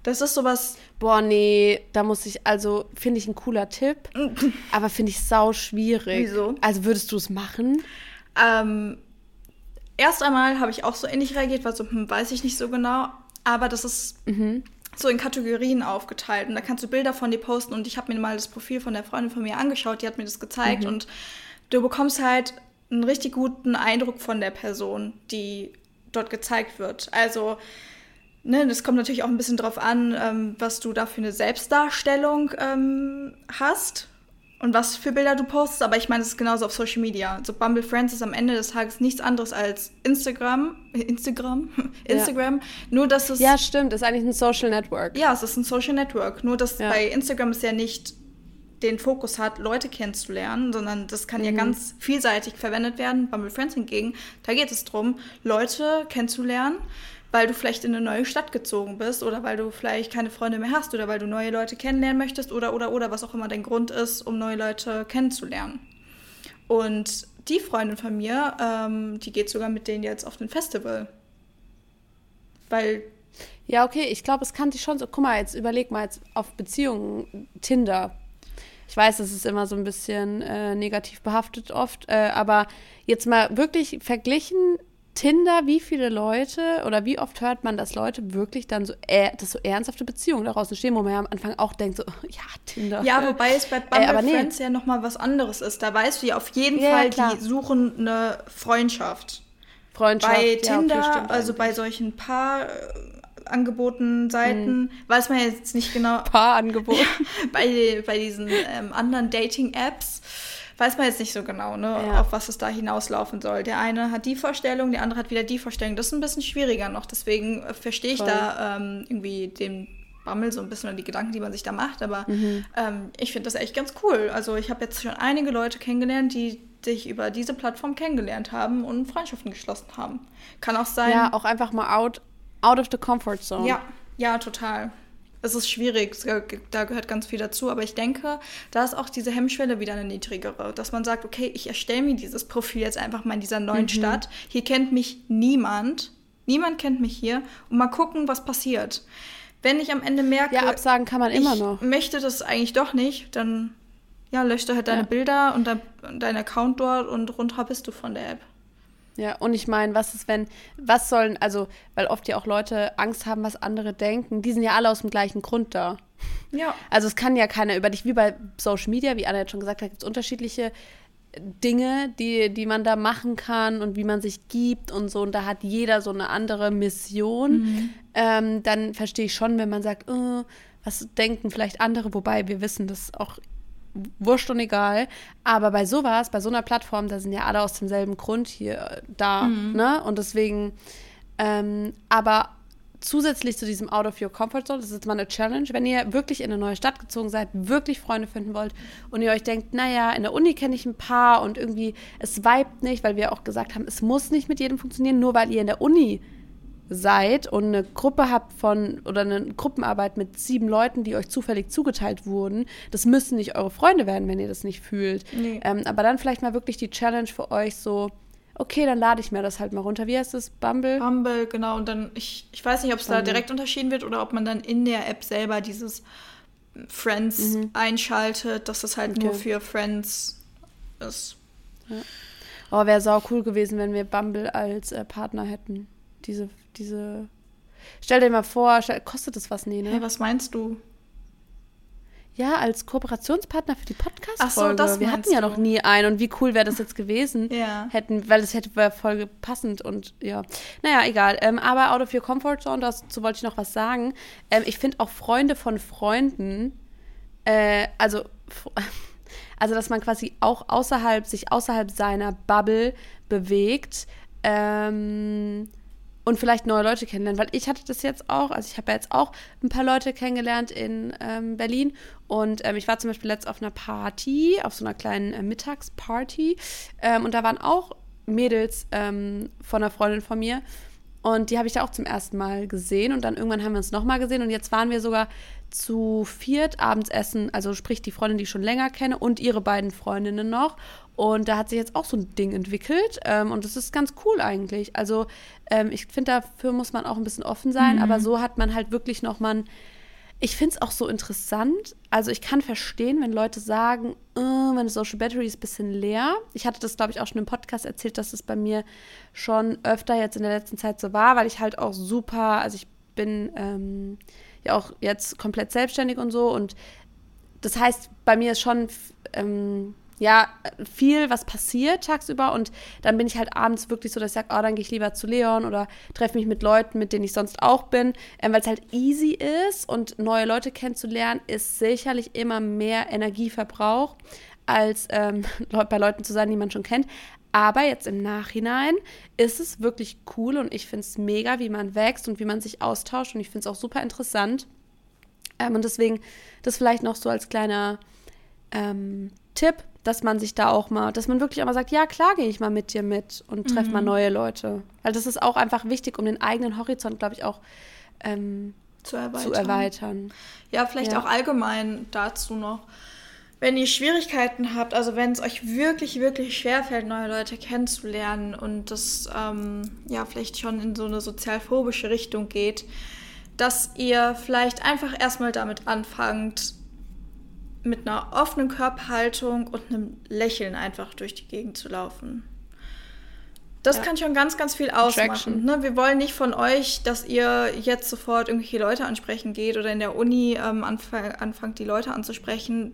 Das ist sowas. Boah, nee, da muss ich, also finde ich ein cooler Tipp, aber finde ich sau schwierig. Wieso? Also würdest du es machen? Ähm, erst einmal habe ich auch so ähnlich reagiert, weil so, hm, weiß ich nicht so genau. Aber das ist mhm. so in Kategorien aufgeteilt. Und da kannst du Bilder von dir posten. Und ich habe mir mal das Profil von der Freundin von mir angeschaut, die hat mir das gezeigt. Mhm. Und du bekommst halt einen richtig guten Eindruck von der Person, die dort gezeigt wird. Also ne, das kommt natürlich auch ein bisschen drauf an, ähm, was du da für eine Selbstdarstellung ähm, hast und was für Bilder du postest. Aber ich meine, es ist genauso auf Social Media. So Bumble Friends ist am Ende des Tages nichts anderes als Instagram. Instagram? Instagram. Ja. Nur, dass es. Ja, stimmt. Ist eigentlich ein Social Network. Ja, es ist ein Social Network. Nur, dass ja. bei Instagram es ja nicht den Fokus hat, Leute kennenzulernen, sondern das kann mhm. ja ganz vielseitig verwendet werden. Bumble Friends hingegen, da geht es darum, Leute kennenzulernen weil du vielleicht in eine neue Stadt gezogen bist oder weil du vielleicht keine Freunde mehr hast oder weil du neue Leute kennenlernen möchtest oder oder oder was auch immer dein Grund ist, um neue Leute kennenzulernen. Und die Freundin von mir, ähm, die geht sogar mit denen jetzt auf ein Festival. Weil Ja, okay, ich glaube, es kann sich schon so. Guck mal, jetzt überleg mal jetzt auf Beziehungen, Tinder. Ich weiß, es ist immer so ein bisschen äh, negativ behaftet oft, äh, aber jetzt mal wirklich verglichen Tinder, wie viele Leute oder wie oft hört man, dass Leute wirklich dann so, äh, das so ernsthafte Beziehungen daraus entstehen, wo man ja am Anfang auch denkt, so, ja, Tinder. Ja, wobei es bei Bumble äh, Friends nee. ja nochmal was anderes ist. Da weißt du ja auf jeden ja, Fall, klar. die suchen eine Freundschaft. Freundschaft. Bei Tinder, ja, okay, also bei solchen Paar Angeboten, Seiten, hm. weiß man jetzt nicht genau. Paarangebote. bei, bei diesen ähm, anderen Dating-Apps weiß man jetzt nicht so genau, ne, ja. auf was es da hinauslaufen soll. Der eine hat die Vorstellung, der andere hat wieder die Vorstellung. Das ist ein bisschen schwieriger noch, deswegen äh, verstehe ich Voll. da ähm, irgendwie den Bammel so ein bisschen oder die Gedanken, die man sich da macht. Aber mhm. ähm, ich finde das echt ganz cool. Also ich habe jetzt schon einige Leute kennengelernt, die sich über diese Plattform kennengelernt haben und Freundschaften geschlossen haben. Kann auch sein. Ja, auch einfach mal out, out of the comfort zone. Ja, ja, total es ist schwierig, da gehört ganz viel dazu, aber ich denke, da ist auch diese Hemmschwelle wieder eine niedrigere, dass man sagt, okay, ich erstelle mir dieses Profil jetzt einfach mal in dieser neuen mhm. Stadt. Hier kennt mich niemand, niemand kennt mich hier und mal gucken, was passiert. Wenn ich am Ende merke, ja, absagen kann man immer noch. möchte das eigentlich doch nicht, dann ja, löscht du halt deine ja. Bilder und dein, dein Account dort und runter bist du von der App. Ja, und ich meine, was ist, wenn, was sollen, also, weil oft ja auch Leute Angst haben, was andere denken, die sind ja alle aus dem gleichen Grund da. Ja. Also es kann ja keiner über dich, wie bei Social Media, wie Anna jetzt schon gesagt hat, gibt es unterschiedliche Dinge, die, die man da machen kann und wie man sich gibt und so. Und da hat jeder so eine andere Mission. Mhm. Ähm, dann verstehe ich schon, wenn man sagt, oh, was denken vielleicht andere, wobei wir wissen, dass auch wurscht und egal. Aber bei sowas, bei so einer Plattform, da sind ja alle aus demselben Grund hier äh, da, mhm. ne? Und deswegen, ähm, aber zusätzlich zu diesem Out of Your Comfort Zone, das ist jetzt mal eine Challenge, wenn ihr wirklich in eine neue Stadt gezogen seid, wirklich Freunde finden wollt und ihr euch denkt, naja, in der Uni kenne ich ein paar und irgendwie es vibet nicht, weil wir auch gesagt haben, es muss nicht mit jedem funktionieren, nur weil ihr in der Uni seid und eine Gruppe habt von oder eine Gruppenarbeit mit sieben Leuten, die euch zufällig zugeteilt wurden, das müssen nicht eure Freunde werden, wenn ihr das nicht fühlt. Nee. Ähm, aber dann vielleicht mal wirklich die Challenge für euch so, okay, dann lade ich mir das halt mal runter. Wie heißt das? Bumble? Bumble, genau. Und dann, ich, ich weiß nicht, ob es da direkt unterschieden wird oder ob man dann in der App selber dieses Friends mhm. einschaltet, dass das halt okay. nur für Friends ist. Ja. Oh, wäre sau cool gewesen, wenn wir Bumble als äh, Partner hätten. Diese diese. Stell dir mal vor, stell, kostet das was, nee, ne? Hey, was meinst du? Ja, als Kooperationspartner für die Podcast-Folge. Ach so, das Wir hatten ja noch nie einen und wie cool wäre das jetzt gewesen, ja. hätten, weil es hätte wäre voll passend und ja. Naja, egal. Ähm, aber out of your comfort zone, dazu wollte ich noch was sagen. Ähm, ich finde auch Freunde von Freunden, äh, also, also dass man quasi auch außerhalb, sich außerhalb seiner Bubble bewegt, ähm, und vielleicht neue Leute kennenlernen, weil ich hatte das jetzt auch, also ich habe ja jetzt auch ein paar Leute kennengelernt in ähm, Berlin. Und ähm, ich war zum Beispiel letzt auf einer Party, auf so einer kleinen äh, Mittagsparty. Ähm, und da waren auch Mädels ähm, von einer Freundin von mir. Und die habe ich da auch zum ersten Mal gesehen. Und dann irgendwann haben wir uns nochmal gesehen. Und jetzt waren wir sogar zu viert abends essen, also sprich die Freundin, die ich schon länger kenne und ihre beiden Freundinnen noch und da hat sich jetzt auch so ein Ding entwickelt. Ähm, und das ist ganz cool eigentlich. Also ähm, ich finde, dafür muss man auch ein bisschen offen sein. Mhm. Aber so hat man halt wirklich noch mal. Ich finde es auch so interessant. Also ich kann verstehen, wenn Leute sagen, oh, meine Social Battery ist ein bisschen leer. Ich hatte das, glaube ich, auch schon im Podcast erzählt, dass es bei mir schon öfter jetzt in der letzten Zeit so war, weil ich halt auch super, also ich bin ähm, ja auch jetzt komplett selbstständig und so. Und das heißt, bei mir ist schon ähm, ja, viel, was passiert tagsüber und dann bin ich halt abends wirklich so, dass ich sage, oh, dann gehe ich lieber zu Leon oder treffe mich mit Leuten, mit denen ich sonst auch bin, ähm, weil es halt easy ist und neue Leute kennenzulernen ist sicherlich immer mehr Energieverbrauch, als ähm, bei Leuten zu sein, die man schon kennt. Aber jetzt im Nachhinein ist es wirklich cool und ich finde es mega, wie man wächst und wie man sich austauscht und ich finde es auch super interessant. Ähm, und deswegen das vielleicht noch so als kleiner ähm, Tipp, dass man sich da auch mal, dass man wirklich auch mal sagt, ja, klar gehe ich mal mit dir mit und treffe mhm. mal neue Leute. Weil das ist auch einfach wichtig, um den eigenen Horizont, glaube ich, auch ähm, zu, erweitern. zu, erweitern. Ja, vielleicht ja. auch allgemein dazu noch. Wenn ihr Schwierigkeiten habt, also wenn es euch wirklich, wirklich schwerfällt, neue Leute kennenzulernen und das ähm, ja vielleicht schon in so eine sozialphobische Richtung geht, dass ihr vielleicht einfach erstmal damit anfangt, mit einer offenen Körperhaltung und einem Lächeln einfach durch die Gegend zu laufen. Das ja. kann schon ganz, ganz viel ausmachen. Ne? Wir wollen nicht von euch, dass ihr jetzt sofort irgendwelche Leute ansprechen geht oder in der Uni ähm, anfang, anfangt, die Leute anzusprechen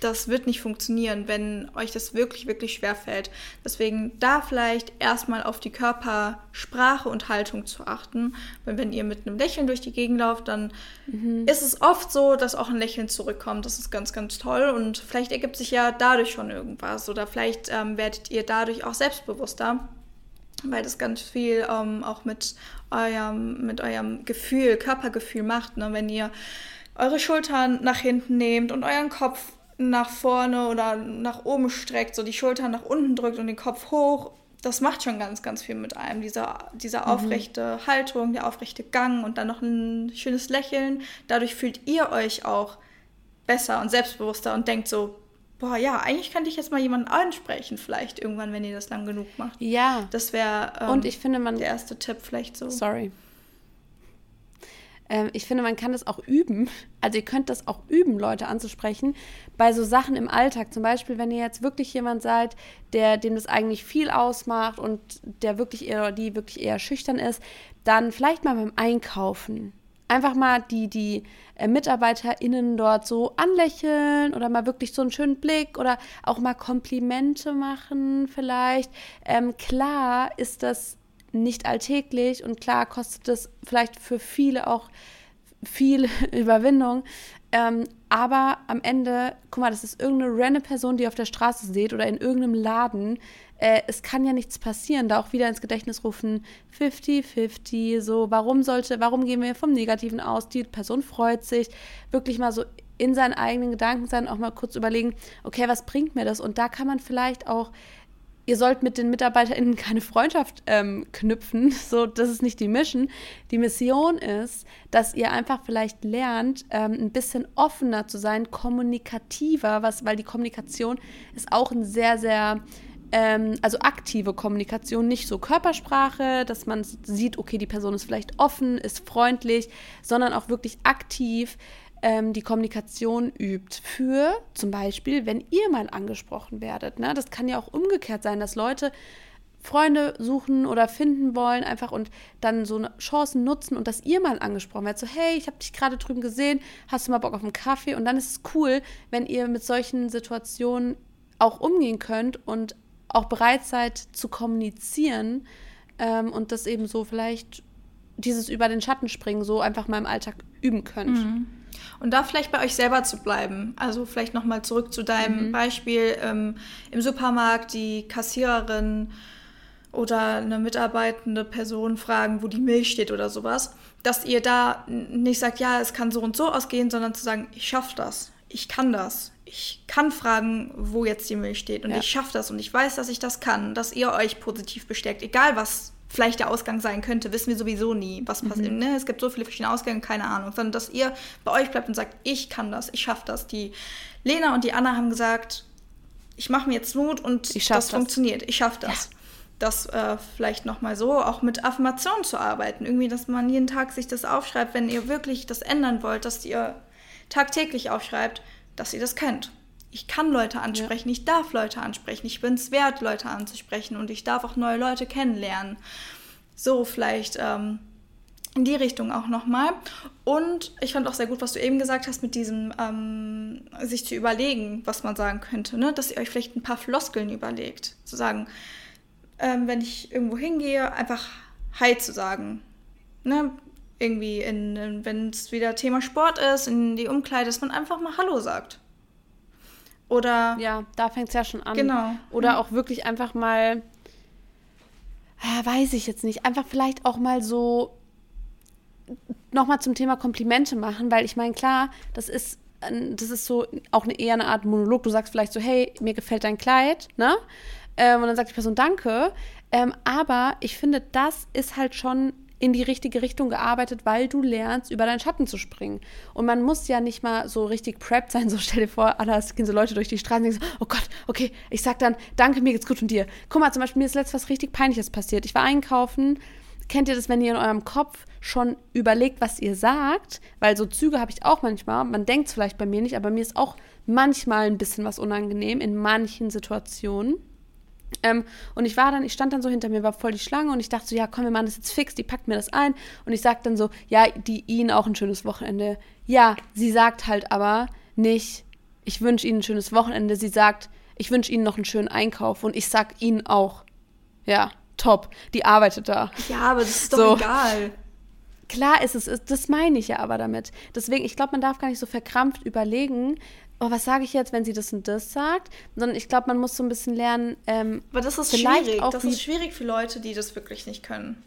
das wird nicht funktionieren, wenn euch das wirklich, wirklich schwer fällt. Deswegen da vielleicht erstmal auf die Körpersprache und Haltung zu achten. Weil wenn ihr mit einem Lächeln durch die Gegend lauft, dann mhm. ist es oft so, dass auch ein Lächeln zurückkommt. Das ist ganz, ganz toll. Und vielleicht ergibt sich ja dadurch schon irgendwas. Oder vielleicht ähm, werdet ihr dadurch auch selbstbewusster. Weil das ganz viel ähm, auch mit eurem, mit eurem Gefühl, Körpergefühl macht. Ne? Wenn ihr eure Schultern nach hinten nehmt und euren Kopf nach vorne oder nach oben streckt, so die Schultern nach unten drückt und den Kopf hoch, das macht schon ganz, ganz viel mit einem. Diese, diese mhm. aufrechte Haltung, der aufrechte Gang und dann noch ein schönes Lächeln. Dadurch fühlt ihr euch auch besser und selbstbewusster und denkt so, boah, ja, eigentlich könnte ich jetzt mal jemanden ansprechen, vielleicht irgendwann, wenn ihr das lang genug macht. Ja. Das wäre ähm, und ich finde man der erste Tipp vielleicht so. Sorry. Ähm, ich finde, man kann das auch üben. Also ihr könnt das auch üben, Leute anzusprechen. Bei so Sachen im Alltag. Zum Beispiel, wenn ihr jetzt wirklich jemand seid, der dem das eigentlich viel ausmacht und der wirklich eher, die wirklich eher schüchtern ist, dann vielleicht mal beim Einkaufen. Einfach mal die, die äh, MitarbeiterInnen dort so anlächeln oder mal wirklich so einen schönen Blick oder auch mal Komplimente machen, vielleicht. Ähm, klar ist das nicht alltäglich und klar kostet es vielleicht für viele auch viel Überwindung. Ähm, aber am Ende, guck mal, das ist irgendeine random Person, die ihr auf der Straße seht oder in irgendeinem Laden. Äh, es kann ja nichts passieren. Da auch wieder ins Gedächtnis rufen, 50-50, so, warum sollte, warum gehen wir vom Negativen aus? Die Person freut sich. Wirklich mal so in seinen eigenen Gedanken sein, auch mal kurz überlegen, okay, was bringt mir das? Und da kann man vielleicht auch ihr sollt mit den MitarbeiterInnen keine Freundschaft ähm, knüpfen. So, das ist nicht die Mission. Die Mission ist, dass ihr einfach vielleicht lernt, ähm, ein bisschen offener zu sein, kommunikativer, was, weil die Kommunikation ist auch ein sehr, sehr ähm, also aktive Kommunikation, nicht so Körpersprache, dass man sieht, okay, die Person ist vielleicht offen, ist freundlich, sondern auch wirklich aktiv ähm, die Kommunikation übt. Für zum Beispiel, wenn ihr mal angesprochen werdet. Ne? Das kann ja auch umgekehrt sein, dass Leute Freunde suchen oder finden wollen, einfach und dann so Chancen nutzen und dass ihr mal angesprochen werdet. So, hey, ich habe dich gerade drüben gesehen, hast du mal Bock auf einen Kaffee? Und dann ist es cool, wenn ihr mit solchen Situationen auch umgehen könnt und auch bereit seid zu kommunizieren ähm, und das eben so vielleicht dieses über den Schatten springen so einfach mal im Alltag üben könnt. Mhm. Und da vielleicht bei euch selber zu bleiben. Also vielleicht nochmal zurück zu deinem mhm. Beispiel ähm, im Supermarkt, die Kassiererin oder eine mitarbeitende Person fragen, wo die Milch steht oder sowas. Dass ihr da nicht sagt, ja, es kann so und so ausgehen, sondern zu sagen, ich schaffe das, ich kann das. Ich kann fragen, wo jetzt die Milch steht und ja. ich schaffe das und ich weiß, dass ich das kann, dass ihr euch positiv bestärkt, egal was vielleicht der Ausgang sein könnte, wissen wir sowieso nie, was passiert. Mhm. Ne? Es gibt so viele verschiedene Ausgänge, keine Ahnung. Sondern dass ihr bei euch bleibt und sagt, ich kann das, ich schaffe das. Die Lena und die Anna haben gesagt, ich mache mir jetzt Mut und das, das, funktioniert. Ich schaffe das. Ja. Das äh, vielleicht nochmal so, auch mit Affirmationen zu arbeiten. Irgendwie, dass man jeden Tag sich das aufschreibt, wenn ihr wirklich das ändern wollt, dass ihr tagtäglich aufschreibt, dass ihr das könnt ich kann Leute ansprechen, ja. ich darf Leute ansprechen, ich bin es wert, Leute anzusprechen und ich darf auch neue Leute kennenlernen. So vielleicht ähm, in die Richtung auch nochmal. Und ich fand auch sehr gut, was du eben gesagt hast, mit diesem ähm, sich zu überlegen, was man sagen könnte, ne? dass ihr euch vielleicht ein paar Floskeln überlegt. Zu sagen, ähm, wenn ich irgendwo hingehe, einfach Hi zu sagen. Ne? Irgendwie, wenn es wieder Thema Sport ist, in die Umkleide, dass man einfach mal Hallo sagt oder. Ja, da fängt es ja schon an. Genau. Oder mhm. auch wirklich einfach mal, äh, weiß ich jetzt nicht, einfach vielleicht auch mal so nochmal zum Thema Komplimente machen, weil ich meine, klar, das ist, das ist so auch eine, eher eine Art Monolog. Du sagst vielleicht so, hey, mir gefällt dein Kleid, ne? Ähm, und dann sagt die Person Danke. Ähm, aber ich finde, das ist halt schon in die richtige Richtung gearbeitet, weil du lernst, über deinen Schatten zu springen. Und man muss ja nicht mal so richtig prepped sein. So stell dir vor, Anna, gehen so Leute durch die Straße und denken so, oh Gott, okay, ich sag dann, danke, mir geht's gut und dir. Guck mal, zum Beispiel, mir ist letztes was richtig Peinliches passiert. Ich war einkaufen kennt ihr das, wenn ihr in eurem Kopf schon überlegt, was ihr sagt? Weil so Züge habe ich auch manchmal. Man denkt es vielleicht bei mir nicht, aber mir ist auch manchmal ein bisschen was unangenehm in manchen Situationen. Ähm, und ich war dann, ich stand dann so hinter mir, war voll die Schlange und ich dachte so, ja, komm, wir machen das jetzt fix, die packt mir das ein. Und ich sag dann so, ja, die Ihnen auch ein schönes Wochenende. Ja, sie sagt halt aber nicht, ich wünsche Ihnen ein schönes Wochenende. Sie sagt, ich wünsche Ihnen noch einen schönen Einkauf und ich sag Ihnen auch. Ja, top, die arbeitet da. Ja, aber das ist doch so. egal. Klar ist es, das meine ich ja aber damit. Deswegen, ich glaube, man darf gar nicht so verkrampft überlegen, oh, was sage ich jetzt, wenn sie das und das sagt, sondern ich glaube, man muss so ein bisschen lernen. Ähm, aber das ist schwierig. das ist schwierig für Leute, die das wirklich nicht können.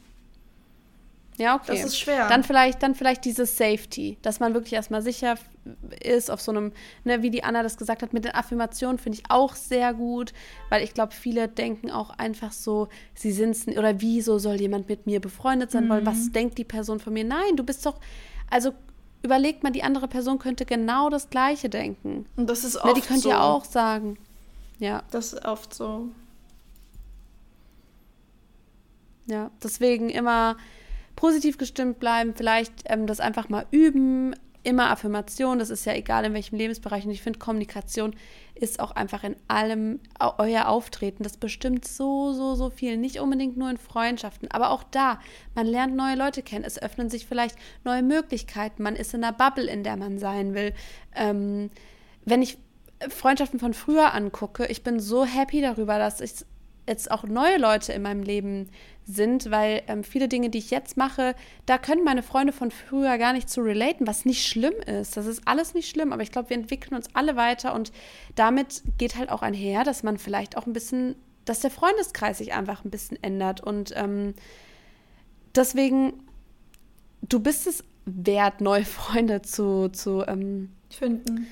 Ja, okay. Das ist schwer. Dann vielleicht, dann vielleicht dieses Safety, dass man wirklich erstmal sicher ist auf so einem, ne, wie die Anna das gesagt hat, mit den Affirmationen finde ich auch sehr gut, weil ich glaube, viele denken auch einfach so, sie sind es, oder wieso soll jemand mit mir befreundet sein mhm. wollen? Was denkt die Person von mir? Nein, du bist doch, also überlegt mal, die andere Person könnte genau das Gleiche denken. Und das ist oft ne, Die könnt so. ihr auch sagen. Ja. Das ist oft so. Ja, deswegen immer positiv gestimmt bleiben, vielleicht ähm, das einfach mal üben, immer Affirmation, das ist ja egal in welchem Lebensbereich. Und ich finde, Kommunikation ist auch einfach in allem euer Auftreten. Das bestimmt so, so, so viel. Nicht unbedingt nur in Freundschaften, aber auch da. Man lernt neue Leute kennen. Es öffnen sich vielleicht neue Möglichkeiten. Man ist in einer Bubble, in der man sein will. Ähm, wenn ich Freundschaften von früher angucke, ich bin so happy darüber, dass ich jetzt auch neue Leute in meinem Leben sind, weil ähm, viele Dinge, die ich jetzt mache, da können meine Freunde von früher gar nicht zu relaten, was nicht schlimm ist. Das ist alles nicht schlimm, aber ich glaube, wir entwickeln uns alle weiter und damit geht halt auch einher, dass man vielleicht auch ein bisschen, dass der Freundeskreis sich einfach ein bisschen ändert und ähm, deswegen, du bist es wert, neue Freunde zu, zu ähm, finden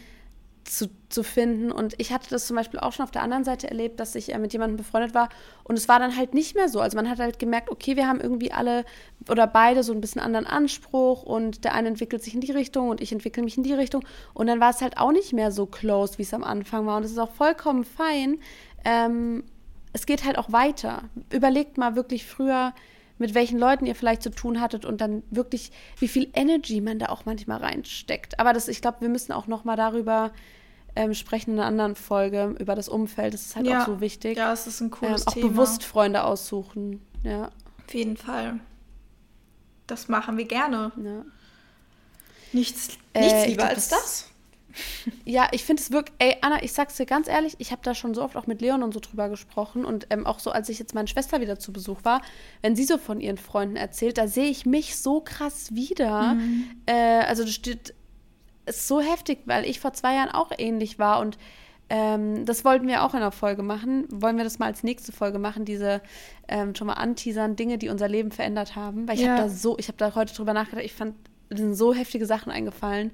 zu, zu finden. Und ich hatte das zum Beispiel auch schon auf der anderen Seite erlebt, dass ich äh, mit jemandem befreundet war. Und es war dann halt nicht mehr so. Also man hat halt gemerkt, okay, wir haben irgendwie alle oder beide so ein bisschen anderen Anspruch und der eine entwickelt sich in die Richtung und ich entwickle mich in die Richtung. Und dann war es halt auch nicht mehr so close, wie es am Anfang war. Und es ist auch vollkommen fein. Ähm, es geht halt auch weiter. Überlegt mal wirklich früher, mit welchen Leuten ihr vielleicht zu tun hattet und dann wirklich, wie viel Energy man da auch manchmal reinsteckt. Aber das, ich glaube, wir müssen auch noch mal darüber ähm, sprechen in einer anderen Folge über das Umfeld. Das ist halt ja. auch so wichtig. Ja, es ist ein cooles ähm, auch Thema. Auch bewusst Freunde aussuchen. Ja. Auf jeden Fall. Das machen wir gerne. Ja. Nichts, äh, nichts lieber glaub, als das. Ja, ich finde es wirklich, ey, Anna, ich sag's dir ganz ehrlich, ich habe da schon so oft auch mit Leon und so drüber gesprochen und ähm, auch so, als ich jetzt meine Schwester wieder zu Besuch war, wenn sie so von ihren Freunden erzählt, da sehe ich mich so krass wieder. Mhm. Äh, also das steht, ist so heftig, weil ich vor zwei Jahren auch ähnlich war und ähm, das wollten wir auch in der Folge machen. Wollen wir das mal als nächste Folge machen, diese ähm, schon mal anteasern, Dinge, die unser Leben verändert haben? Weil ich ja. habe da so, ich habe da heute drüber nachgedacht, ich fand, es sind so heftige Sachen eingefallen.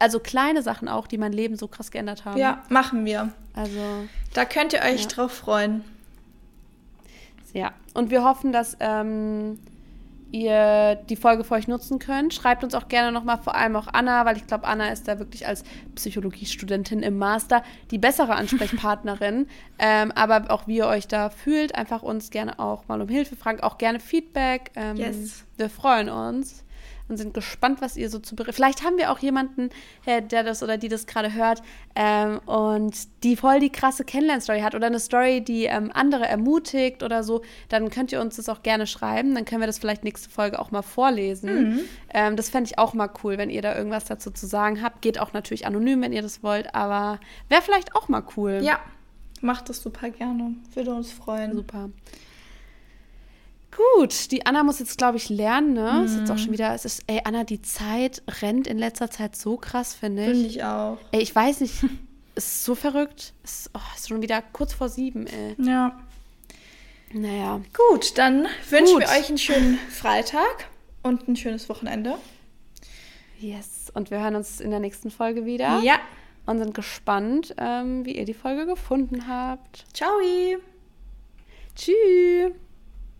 Also kleine Sachen auch, die mein Leben so krass geändert haben. Ja, machen wir. Also. Da könnt ihr euch ja. drauf freuen. Ja, und wir hoffen, dass ähm, ihr die Folge für euch nutzen könnt. Schreibt uns auch gerne nochmal, vor allem auch Anna, weil ich glaube, Anna ist da wirklich als Psychologiestudentin im Master die bessere Ansprechpartnerin. ähm, aber auch wie ihr euch da fühlt, einfach uns gerne auch mal um Hilfe fragen, auch gerne Feedback. Ähm, yes. Wir freuen uns und sind gespannt, was ihr so zu berichten. Vielleicht haben wir auch jemanden, der das oder die das gerade hört ähm, und die voll die krasse Kennenlern-Story hat oder eine Story, die ähm, andere ermutigt oder so. Dann könnt ihr uns das auch gerne schreiben. Dann können wir das vielleicht nächste Folge auch mal vorlesen. Mhm. Ähm, das fände ich auch mal cool, wenn ihr da irgendwas dazu zu sagen habt. Geht auch natürlich anonym, wenn ihr das wollt, aber wäre vielleicht auch mal cool. Ja, macht das super gerne. Würde uns freuen. Super. Gut, die Anna muss jetzt, glaube ich, lernen, ne? Mhm. Ist jetzt auch schon wieder, es ist, ey, Anna, die Zeit rennt in letzter Zeit so krass, finde ich. Finde ich auch. Ey, ich weiß nicht, ist so verrückt. Ist, oh, ist schon wieder kurz vor sieben, ey. Ja. Naja. Gut, dann wünschen wir euch einen schönen Freitag und ein schönes Wochenende. Yes, und wir hören uns in der nächsten Folge wieder. Ja. Und sind gespannt, ähm, wie ihr die Folge gefunden habt. Ciao. Tschüss.